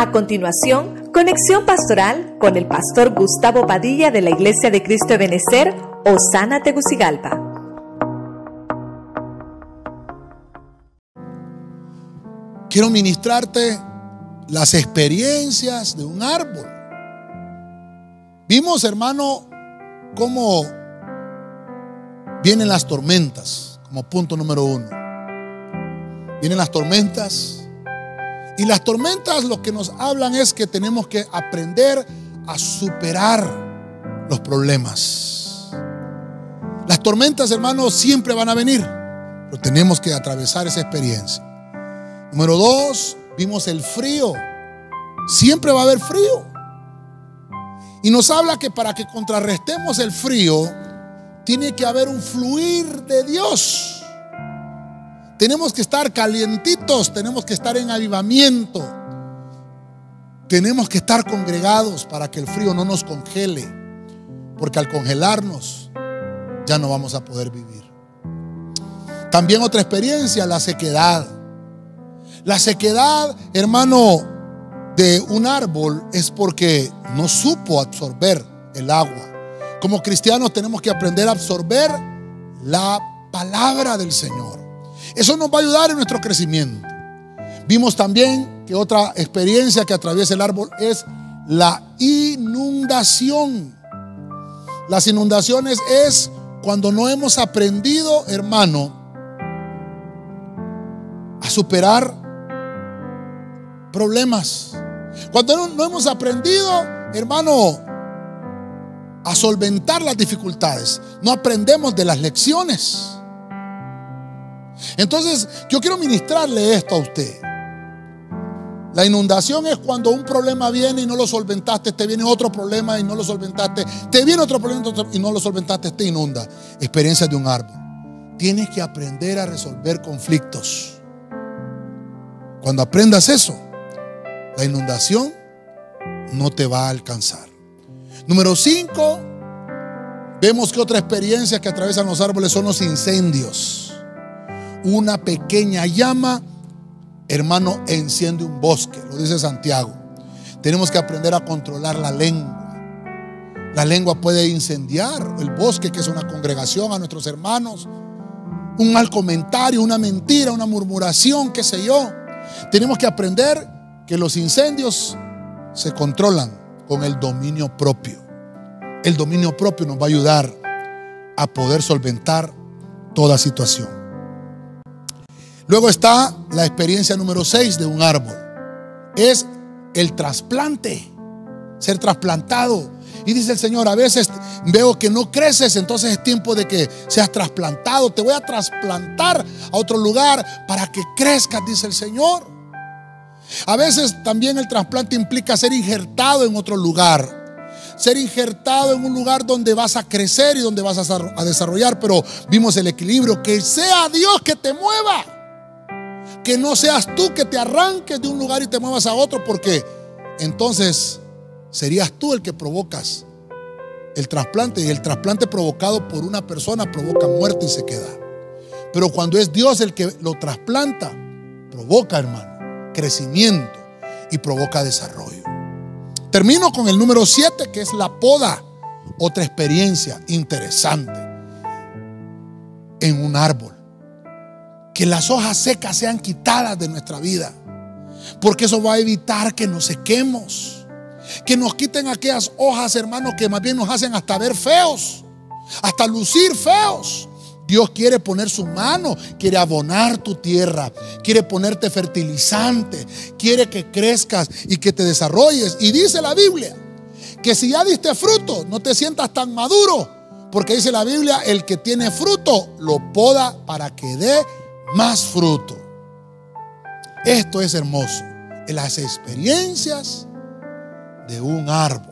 A continuación, conexión pastoral con el pastor Gustavo Padilla de la Iglesia de Cristo de Benecer, Osana Tegucigalpa. Quiero ministrarte las experiencias de un árbol. Vimos, hermano, cómo vienen las tormentas, como punto número uno. Vienen las tormentas y las tormentas lo que nos hablan es que tenemos que aprender a superar los problemas. Las tormentas, hermanos, siempre van a venir, pero tenemos que atravesar esa experiencia. Número dos, vimos el frío. Siempre va a haber frío. Y nos habla que para que contrarrestemos el frío, tiene que haber un fluir de Dios. Tenemos que estar calientitos, tenemos que estar en avivamiento. Tenemos que estar congregados para que el frío no nos congele. Porque al congelarnos ya no vamos a poder vivir. También otra experiencia, la sequedad. La sequedad, hermano, de un árbol es porque no supo absorber el agua. Como cristianos tenemos que aprender a absorber la palabra del Señor. Eso nos va a ayudar en nuestro crecimiento. Vimos también que otra experiencia que atraviesa el árbol es la inundación. Las inundaciones es cuando no hemos aprendido, hermano, a superar problemas. Cuando no, hemos aprendido, hermano, a solventar las dificultades. No aprendemos de las lecciones. Entonces, yo quiero ministrarle esto a usted. La inundación es cuando un problema viene y no lo solventaste, te viene otro problema y no lo solventaste, te viene otro problema y no lo solventaste, te inunda. Experiencia de un árbol. Tienes que aprender a resolver conflictos. Cuando aprendas eso, la inundación no te va a alcanzar. Número 5, vemos que otra experiencia que atraviesan los árboles son los incendios una pequeña llama, hermano, enciende un bosque, lo dice Santiago. Tenemos que aprender a controlar la lengua. La lengua puede incendiar el bosque, que es una congregación, a nuestros hermanos. Un mal comentario, una mentira, una murmuración, qué sé yo. Tenemos que aprender que los incendios se controlan con el dominio propio. El dominio propio nos va a ayudar a poder solventar toda situación. Luego está la experiencia número 6 de un árbol. Es el trasplante, ser trasplantado. Y dice el Señor, a veces veo que no creces, entonces es tiempo de que seas trasplantado. Te voy a trasplantar a otro lugar para que crezcas, dice el Señor. A veces también el trasplante implica ser injertado en otro lugar. Ser injertado en un lugar donde vas a crecer y donde vas a desarrollar. Pero vimos el equilibrio. Que sea Dios que te mueva. Que no seas tú que te arranques de un lugar y te muevas a otro, porque entonces serías tú el que provocas el trasplante. Y el trasplante provocado por una persona provoca muerte y se queda. Pero cuando es Dios el que lo trasplanta, provoca, hermano, crecimiento y provoca desarrollo. Termino con el número 7, que es la poda. Otra experiencia interesante en un árbol que las hojas secas sean quitadas de nuestra vida. Porque eso va a evitar que nos sequemos. Que nos quiten aquellas hojas, hermanos, que más bien nos hacen hasta ver feos. Hasta lucir feos. Dios quiere poner su mano, quiere abonar tu tierra, quiere ponerte fertilizante, quiere que crezcas y que te desarrolles. Y dice la Biblia que si ya diste fruto, no te sientas tan maduro, porque dice la Biblia, el que tiene fruto lo poda para que dé más fruto. Esto es hermoso. En las experiencias de un árbol.